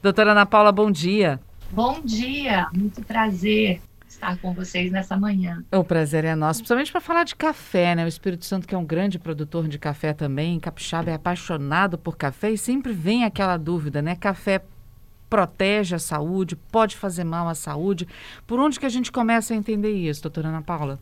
Doutora Ana Paula, bom dia. Bom dia, muito prazer estar com vocês nessa manhã. O prazer é nosso, principalmente para falar de café, né? O Espírito Santo, que é um grande produtor de café também, Capixaba é apaixonado por café e sempre vem aquela dúvida, né? Café protege a saúde, pode fazer mal à saúde. Por onde que a gente começa a entender isso, doutora Ana Paula?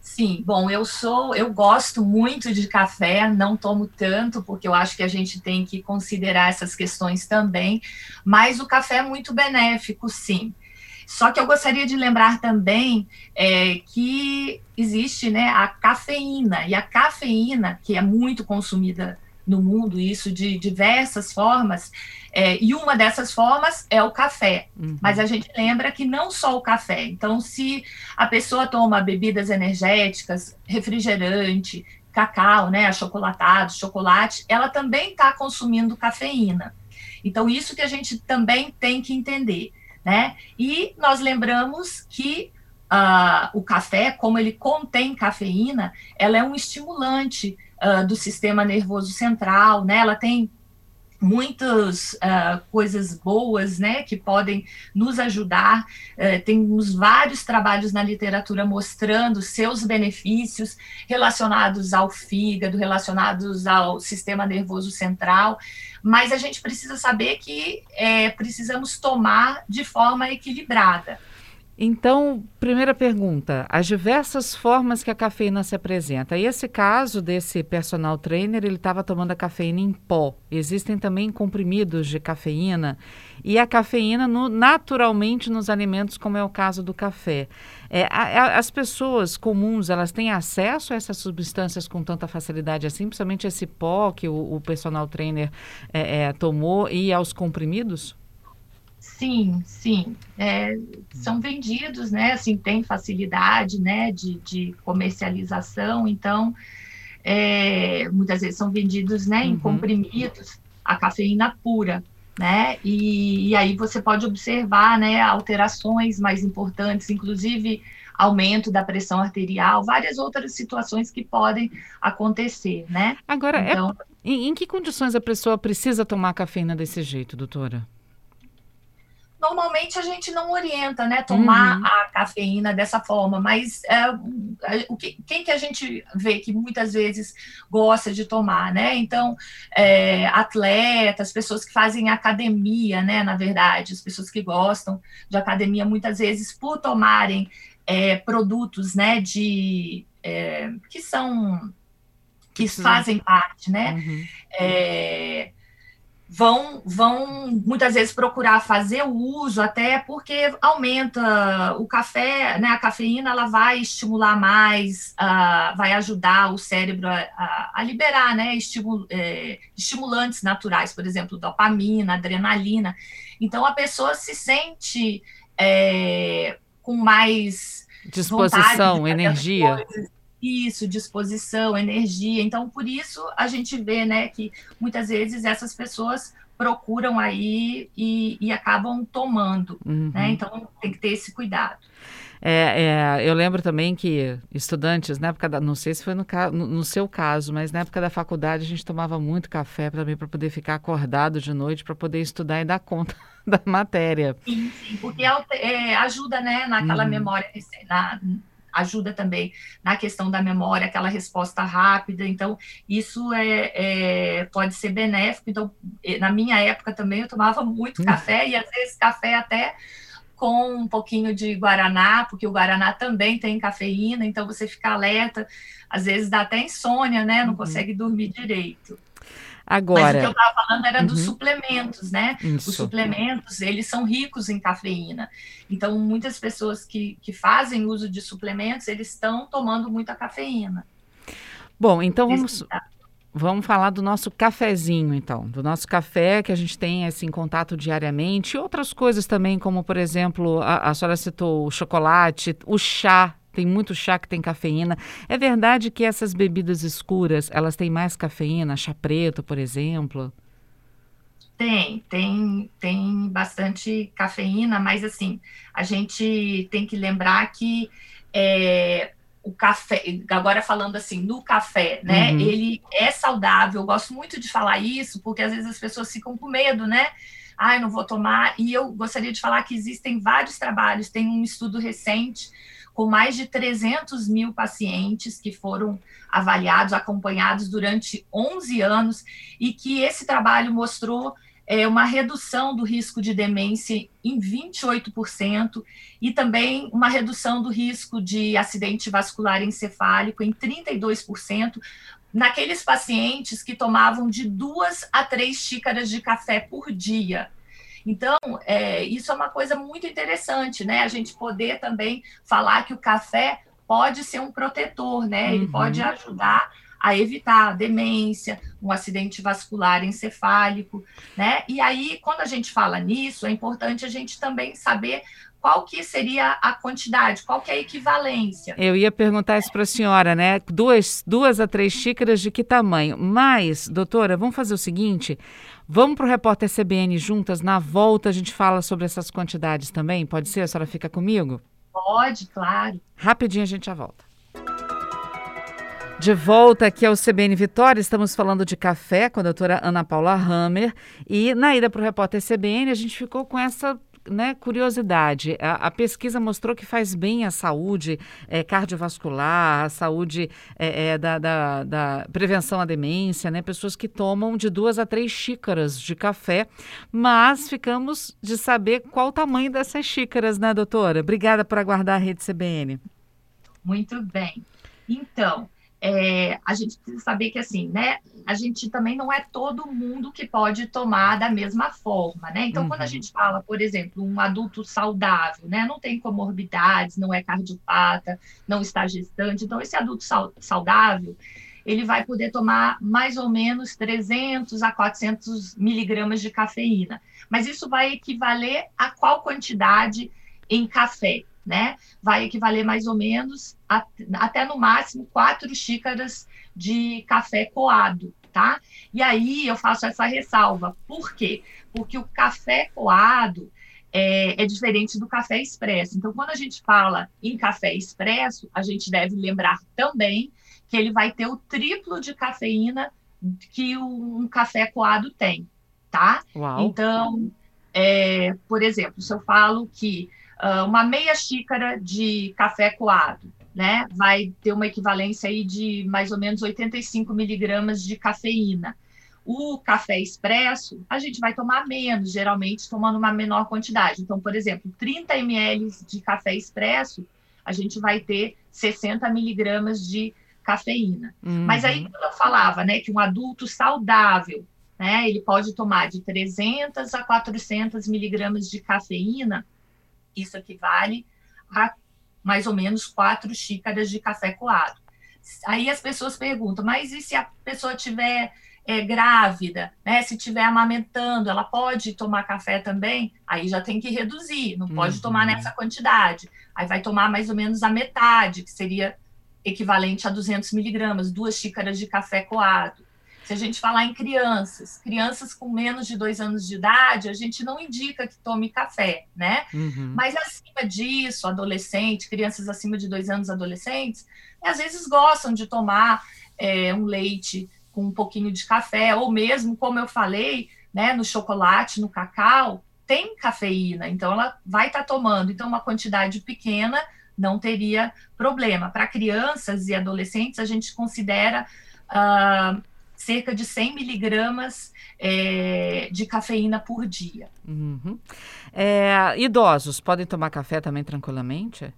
Sim, bom, eu sou, eu gosto muito de café, não tomo tanto, porque eu acho que a gente tem que considerar essas questões também, mas o café é muito benéfico, sim. Só que eu gostaria de lembrar também é, que existe né, a cafeína, e a cafeína, que é muito consumida no mundo, isso de diversas formas, é, e uma dessas formas é o café. Uhum. Mas a gente lembra que não só o café. Então, se a pessoa toma bebidas energéticas, refrigerante, cacau, né, achocolatado, chocolate, ela também está consumindo cafeína. Então, isso que a gente também tem que entender. Né? E nós lembramos que uh, o café, como ele contém cafeína, ela é um estimulante uh, do sistema nervoso central, né? Ela tem muitas uh, coisas boas, né, que podem nos ajudar. Uh, temos vários trabalhos na literatura mostrando seus benefícios relacionados ao fígado, relacionados ao sistema nervoso central, mas a gente precisa saber que é, precisamos tomar de forma equilibrada. Então, primeira pergunta: as diversas formas que a cafeína se apresenta. E esse caso desse personal trainer, ele estava tomando a cafeína em pó. Existem também comprimidos de cafeína e a cafeína no, naturalmente nos alimentos, como é o caso do café. É, a, a, as pessoas comuns, elas têm acesso a essas substâncias com tanta facilidade assim, principalmente esse pó que o, o personal trainer é, é, tomou e aos comprimidos? Sim, sim. É, são vendidos, né? Assim, tem facilidade, né? De, de comercialização. Então, é, muitas vezes são vendidos, né? Em uhum. comprimidos, a cafeína pura, né? E, e, aí você pode observar, né? Alterações mais importantes, inclusive aumento da pressão arterial, várias outras situações que podem acontecer, né? Agora, é então, é, em, em que condições a pessoa precisa tomar cafeína desse jeito, doutora? Normalmente a gente não orienta, né, tomar uhum. a cafeína dessa forma, mas é, o que, quem que a gente vê que muitas vezes gosta de tomar, né? Então, é, atletas, pessoas que fazem academia, né, na verdade, as pessoas que gostam de academia, muitas vezes por tomarem é, produtos, né, de é, que são que Sim. fazem parte, né? Uhum. É, vão, vão muitas vezes procurar fazer o uso até porque aumenta o café, né? A cafeína ela vai estimular mais, uh, vai ajudar o cérebro a, a, a liberar, né? Estimul, é, estimulantes naturais, por exemplo, dopamina, adrenalina. Então a pessoa se sente é, com mais disposição, energia. Coisas, isso, disposição, energia. Então, por isso a gente vê, né, que muitas vezes essas pessoas procuram aí e, e acabam tomando, uhum. né? Então tem que ter esse cuidado. É, é, eu lembro também que estudantes, na época da, não sei se foi no, no, no, seu caso, mas na época da faculdade a gente tomava muito café também para poder ficar acordado de noite, para poder estudar e dar conta da matéria. Sim, sim porque é, ajuda, né, naquela uhum. memória, na, ajuda também na questão da memória, aquela resposta rápida. Então, isso é, é, pode ser benéfico. Então, na minha época também eu tomava muito hum. café e às vezes café até com um pouquinho de guaraná, porque o guaraná também tem cafeína, então você fica alerta, às vezes dá até insônia, né? Não uhum. consegue dormir direito. Agora. Mas o que eu estava falando era uhum. dos suplementos, né? Isso. Os suplementos, eles são ricos em cafeína. Então, muitas pessoas que, que fazem uso de suplementos, eles estão tomando muita cafeína. Bom, então vamos. Vamos falar do nosso cafezinho, então, do nosso café que a gente tem assim, em contato diariamente, e outras coisas também, como por exemplo, a, a senhora citou o chocolate, o chá tem muito chá que tem cafeína. É verdade que essas bebidas escuras, elas têm mais cafeína, chá preto, por exemplo? Tem, tem, tem bastante cafeína, mas assim, a gente tem que lembrar que é, o café, agora falando assim, no café, né? Uhum. Ele é saudável, eu gosto muito de falar isso, porque às vezes as pessoas ficam com medo, né? ai, ah, não vou tomar. E eu gostaria de falar que existem vários trabalhos, tem um estudo recente com mais de 300 mil pacientes que foram avaliados, acompanhados durante 11 anos, e que esse trabalho mostrou é, uma redução do risco de demência em 28% e também uma redução do risco de acidente vascular encefálico em 32%, naqueles pacientes que tomavam de duas a três xícaras de café por dia. Então, é, isso é uma coisa muito interessante, né? A gente poder também falar que o café pode ser um protetor, né? Ele uhum. pode ajudar a evitar a demência, um acidente vascular encefálico, né? E aí, quando a gente fala nisso, é importante a gente também saber qual que seria a quantidade, qual que é a equivalência. Eu ia perguntar isso para a senhora, né? Duas, duas a três xícaras de que tamanho? Mas, doutora, vamos fazer o seguinte: vamos para o repórter CBN juntas, na volta a gente fala sobre essas quantidades também? Pode ser? A senhora fica comigo? Pode, claro. Rapidinho a gente já volta. De volta aqui ao CBN Vitória, estamos falando de café com a doutora Ana Paula Hammer. E na ida para o repórter CBN, a gente ficou com essa né, curiosidade, a, a, pesquisa mostrou que faz bem à saúde é, cardiovascular, à saúde é, é, da, da, da, prevenção à demência, né? Pessoas que tomam de duas a três xícaras de café, mas ficamos de saber qual o tamanho dessas xícaras, né, doutora? Obrigada por aguardar a Rede CBN. Muito bem. Então, é, a gente precisa saber que assim, né? A gente também não é todo mundo que pode tomar da mesma forma, né? Então, uhum. quando a uhum. gente fala, por exemplo, um adulto saudável, né? Não tem comorbidades, não é cardiopata, não está gestante. Então, esse adulto saudável, ele vai poder tomar mais ou menos 300 a 400 miligramas de cafeína. Mas isso vai equivaler a qual quantidade em café? Né? Vai equivaler mais ou menos a, até no máximo quatro xícaras de café coado, tá? E aí eu faço essa ressalva. Por quê? Porque o café coado é, é, diferente do café expresso. Então, quando a gente fala em café expresso, a gente deve lembrar também que ele vai ter o triplo de cafeína que um café coado tem, tá? Uau. Então, é, por exemplo, se eu falo que uh, uma meia xícara de café coado, né? Vai ter uma equivalência aí de mais ou menos 85 miligramas de cafeína. O café expresso, a gente vai tomar menos, geralmente tomando uma menor quantidade. Então, por exemplo, 30 ml de café expresso, a gente vai ter 60 miligramas de cafeína. Uhum. Mas aí, quando eu falava, né, que um adulto saudável, né, ele pode tomar de 300 a 400 miligramas de cafeína, isso equivale a mais ou menos quatro xícaras de café coado. Aí as pessoas perguntam, mas e se a pessoa tiver é, grávida, né? Se estiver amamentando, ela pode tomar café também? Aí já tem que reduzir, não pode uhum. tomar nessa quantidade. Aí vai tomar mais ou menos a metade, que seria equivalente a 200 miligramas, duas xícaras de café coado. Se a gente falar em crianças, crianças com menos de dois anos de idade, a gente não indica que tome café, né? Uhum. Mas acima disso, adolescente, crianças acima de dois anos, adolescentes, às vezes gostam de tomar é, um leite com um pouquinho de café, ou mesmo, como eu falei, né, no chocolate, no cacau, tem cafeína, então ela vai estar tá tomando. Então, uma quantidade pequena não teria problema. Para crianças e adolescentes, a gente considera. Uh, cerca de 100 miligramas é, de cafeína por dia. Uhum. É, idosos podem tomar café também tranquilamente?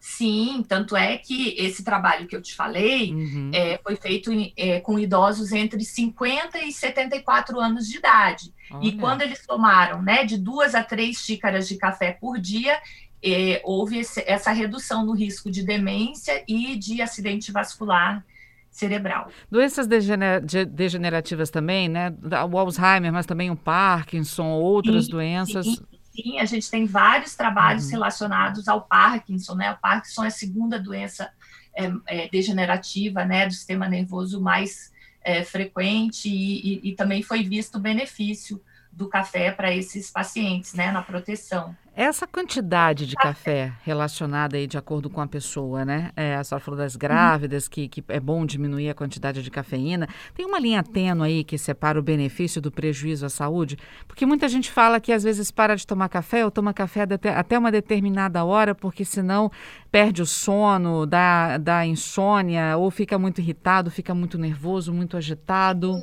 Sim, tanto é que esse trabalho que eu te falei uhum. é, foi feito é, com idosos entre 50 e 74 anos de idade. Olha. E quando eles tomaram né, de duas a três xícaras de café por dia, é, houve esse, essa redução no risco de demência e de acidente vascular cerebral. Doenças degener degenerativas também, né? O Alzheimer, mas também o Parkinson, outras sim, doenças. Sim, sim, a gente tem vários trabalhos uhum. relacionados ao Parkinson, né? O Parkinson é a segunda doença é, é, degenerativa, né, do sistema nervoso mais é, frequente e, e, e, também foi visto benefício do café para esses pacientes, né, na proteção. Essa quantidade de café relacionada aí de acordo com a pessoa, né? É, a senhora falou das grávidas, que, que é bom diminuir a quantidade de cafeína. Tem uma linha tênue aí que separa o benefício do prejuízo à saúde? Porque muita gente fala que às vezes para de tomar café ou toma café até uma determinada hora, porque senão perde o sono, dá, dá insônia, ou fica muito irritado, fica muito nervoso, muito agitado.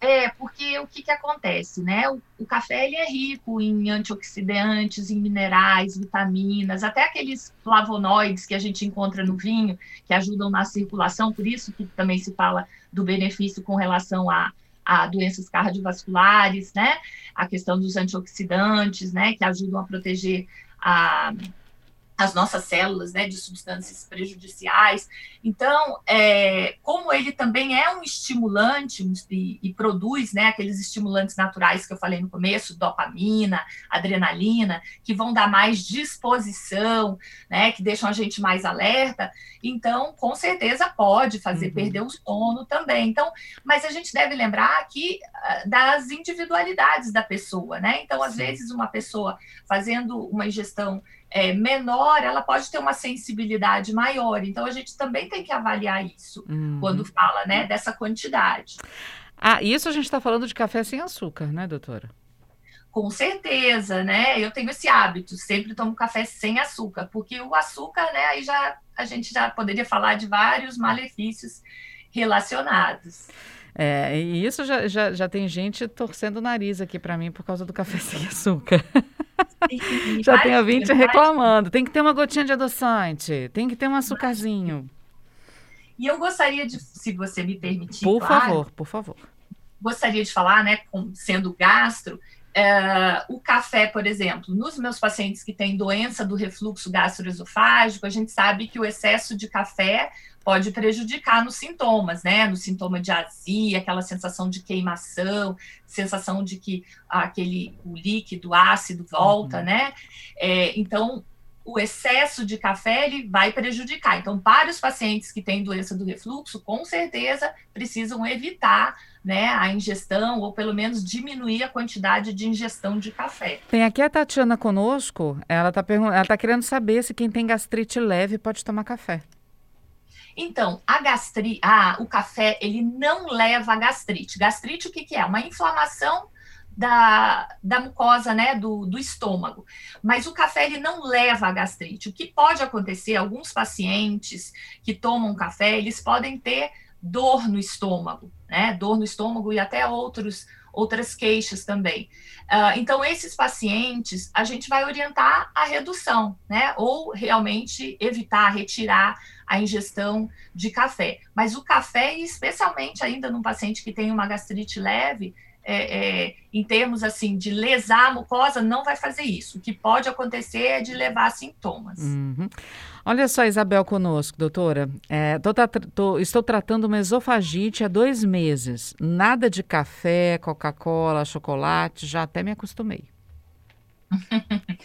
É, porque o que, que acontece, né? O, o, café ele é rico em antioxidantes, em minerais, vitaminas, até aqueles flavonoides que a gente encontra no vinho, que ajudam na circulação, por isso que também se fala do benefício com relação a, a doenças cardiovasculares, né? A questão dos antioxidantes, né? Que ajudam a proteger a, as nossas células né, de substâncias prejudiciais. Então, é, como ele também é um estimulante e, e, produz né, aqueles estimulantes naturais que eu falei no começo, dopamina, adrenalina, que vão dar mais disposição, né, que deixam a gente mais alerta, então, com certeza pode fazer uhum. perder o sono também. Então, mas a gente deve lembrar aqui uh, das individualidades da pessoa, né? Então, às Sim. vezes, uma pessoa fazendo uma ingestão é, menor, ela pode ter uma sensibilidade maior. Então, a gente também tem que avaliar isso uhum. quando fala né, dessa quantidade. Ah, isso a gente está falando de café sem açúcar, né, doutora? Com certeza, né? Eu tenho esse hábito, sempre tomo café sem açúcar, porque o açúcar, né, aí já a gente já poderia falar de vários malefícios relacionados. É, e isso já, já, já tem gente torcendo o nariz aqui para mim por causa do café sem açúcar. Sim, já tem ouvinte reclamando. Tem que ter uma gotinha de adoçante, tem que ter um açucarzinho. E eu gostaria de, se você me permitir. Por claro, favor, por favor. Gostaria de falar, né, com, sendo gastro, é, o café, por exemplo, nos meus pacientes que têm doença do refluxo gastroesofágico, a gente sabe que o excesso de café pode prejudicar nos sintomas, né? No sintoma de azia, aquela sensação de queimação, sensação de que aquele o líquido ácido volta, uhum. né? É, então, o excesso de café ele vai prejudicar. Então, para os pacientes que têm doença do refluxo, com certeza precisam evitar né, a ingestão ou pelo menos diminuir a quantidade de ingestão de café. Tem aqui a Tatiana conosco, ela está tá querendo saber se quem tem gastrite leve pode tomar café. Então, a gastrite, ah, o café, ele não leva a gastrite. Gastrite, o que, que é? Uma inflamação da, da mucosa, né, do, do estômago. Mas o café, ele não leva a gastrite. O que pode acontecer, alguns pacientes que tomam café, eles podem ter dor no estômago, né, dor no estômago e até outros outras queixas também. Uh, então, esses pacientes, a gente vai orientar a redução, né? Ou realmente evitar, retirar a ingestão de café. Mas o café, especialmente ainda num paciente que tem uma gastrite leve, é, é, em termos assim de lesar a mucosa, não vai fazer isso. O que pode acontecer é de levar sintomas. Uhum. Olha só, Isabel, conosco, doutora. É, tô, tô, estou tratando uma esofagite há dois meses. Nada de café, Coca-Cola, chocolate, já até me acostumei.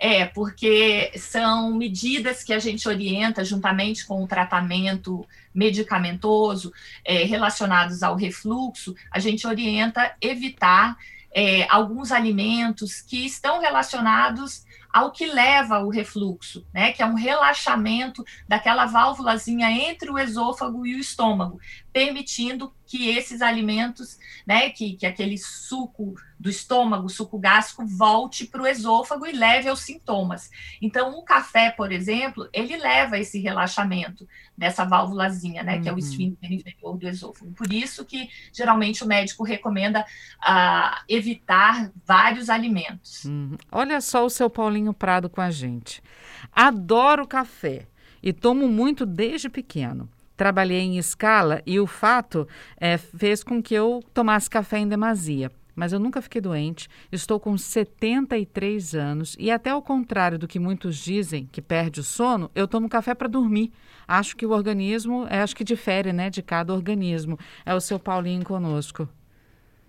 É, porque são medidas que a gente orienta juntamente com o tratamento medicamentoso é, relacionados ao refluxo, a gente orienta evitar é, alguns alimentos que estão relacionados ao que leva o refluxo, né, que é um relaxamento daquela válvulazinha entre o esôfago e o estômago, permitindo que esses alimentos, né, que, que aquele suco do estômago, suco gástrico, volte para o esôfago e leve aos sintomas. Então, o café, por exemplo, ele leva esse relaxamento dessa válvulazinha, né, uhum. que é o uhum. esfíncter inferior do esôfago. Por isso que, geralmente, o médico recomenda uh, evitar vários alimentos. Uhum. Olha só o seu Paulinho Prado com a gente. Adoro café e tomo muito desde pequeno trabalhei em escala e o fato é, fez com que eu tomasse café em demasia. Mas eu nunca fiquei doente, estou com 73 anos e, até ao contrário do que muitos dizem, que perde o sono, eu tomo café para dormir. Acho que o organismo, é, acho que difere né, de cada organismo. É o seu Paulinho conosco.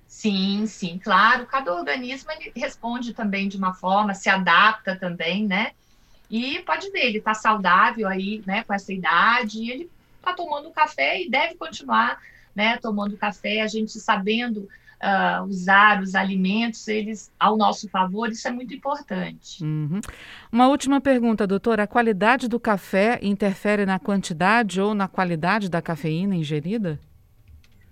Sim, sim, claro. Cada organismo ele responde também de uma forma, se adapta também, né? E pode ver, ele está saudável aí, né, com essa idade, ele está tomando café e deve continuar né, tomando café, a gente sabendo uh, usar os alimentos eles ao nosso favor, isso é muito importante. Uhum. Uma última pergunta, doutora: a qualidade do café interfere na quantidade ou na qualidade da cafeína ingerida?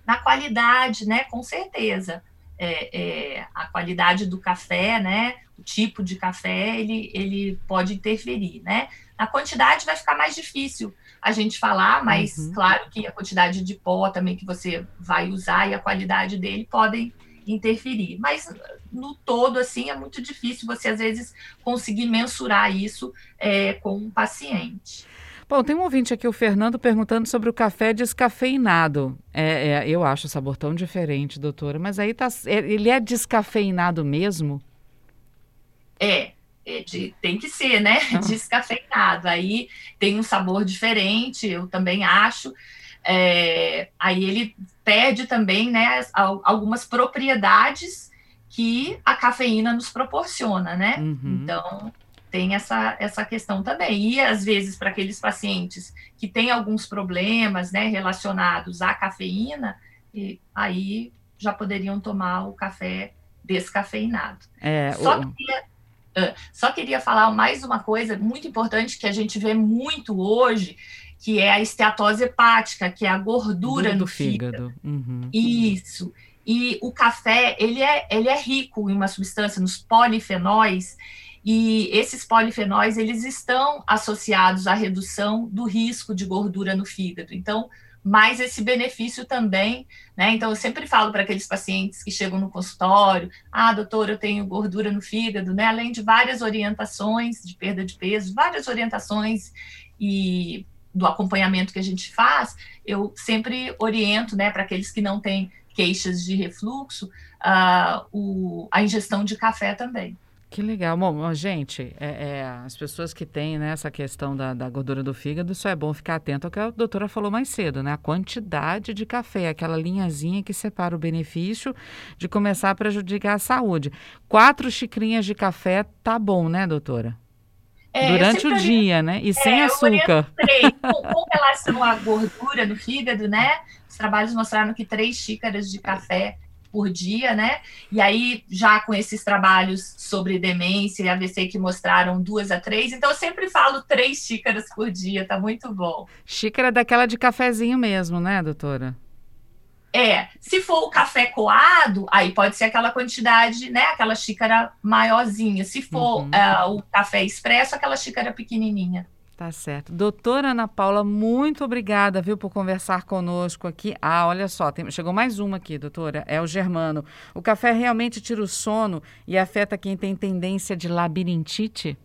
Na qualidade, né? Com certeza. É, é, a qualidade do café, né? O tipo de café, ele, ele pode interferir, né? Na quantidade vai ficar mais difícil a gente falar, mas uhum. claro que a quantidade de pó também que você vai usar e a qualidade dele podem interferir. Mas no todo, assim, é muito difícil você, às vezes, conseguir mensurar isso é, com um paciente. Bom, tem um ouvinte aqui, o Fernando, perguntando sobre o café descafeinado. É, é, eu acho o sabor tão diferente, doutora, mas aí tá, é, ele é descafeinado mesmo? É, é de, tem que ser, né? Descafeinado. Aí tem um sabor diferente, eu também acho. É, aí ele perde também, né, algumas propriedades que a cafeína nos proporciona, né? Uhum. Então tem essa, essa questão também. E às vezes, para aqueles pacientes que têm alguns problemas né, relacionados à cafeína, e aí já poderiam tomar o café descafeinado. É, Só o... queria só queria falar mais uma coisa muito importante que a gente vê muito hoje, que é a esteatose hepática, que é a gordura do fígado. fígado. Uhum. Isso. E o café, ele é, ele é rico em uma substância, nos polifenóis, e esses polifenóis, eles estão associados à redução do risco de gordura no fígado. Então, mais esse benefício também, né? Então, eu sempre falo para aqueles pacientes que chegam no consultório: ah, doutor, eu tenho gordura no fígado, né? Além de várias orientações de perda de peso, várias orientações e do acompanhamento que a gente faz, eu sempre oriento, né, para aqueles que não têm queixas de refluxo, uh, o, a ingestão de café também. Que legal. Bom, gente, é, é, as pessoas que têm né, essa questão da, da, gordura do fígado, isso é bom ficar atento ao que a doutora falou mais cedo, né? A quantidade de café, aquela linhazinha que separa o benefício de começar a prejudicar a saúde. Quatro xicrinhas de café tá bom, né, doutora? É, Durante o dia, né? E é, sem açúcar. Com, com relação à gordura do fígado, né? Os trabalhos mostraram que três xícaras de café por dia, né? E aí, já com esses trabalhos sobre demência e AVC que mostraram duas a três, então eu sempre falo três xícaras por dia, tá muito bom. Xícara daquela de cafezinho mesmo, né, doutora? É, se for o café coado, aí pode ser aquela quantidade, né? Aquela xícara maiorzinha. Se for uhum. uh, o café expresso, aquela xícara pequenininha. Tá certo. Doutora Ana Paula, muito obrigada, viu, por conversar conosco aqui. Ah, olha só, tem, chegou mais uma aqui, doutora. É o Germano. O café realmente tira o sono e afeta quem tem tendência de labirintite?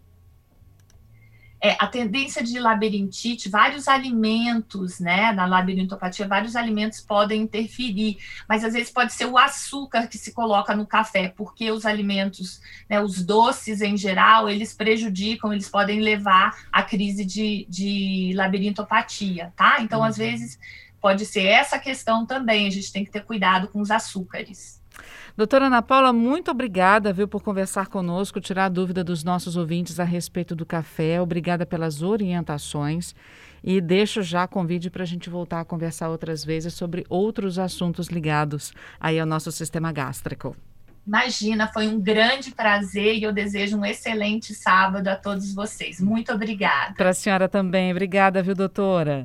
É, a tendência de labirintite, vários alimentos, né, na labirintopatia, vários alimentos podem interferir, mas às vezes pode ser o açúcar que se coloca no café, porque os alimentos, né, os doces em geral, eles prejudicam, eles podem levar à crise de, de labirintopatia, tá? Então, uhum. às vezes, pode ser essa questão também, a gente tem que ter cuidado com os açúcares. Doutora Ana Paula, muito obrigada, viu, por conversar conosco, tirar a dúvida dos nossos ouvintes a respeito do café. Obrigada pelas orientações. E deixo já convite para a gente voltar a conversar outras vezes sobre outros assuntos ligados aí ao nosso sistema gástrico. Imagina, foi um grande prazer e eu desejo um excelente sábado a todos vocês. Muito obrigada. Para a senhora também. Obrigada, viu, doutora?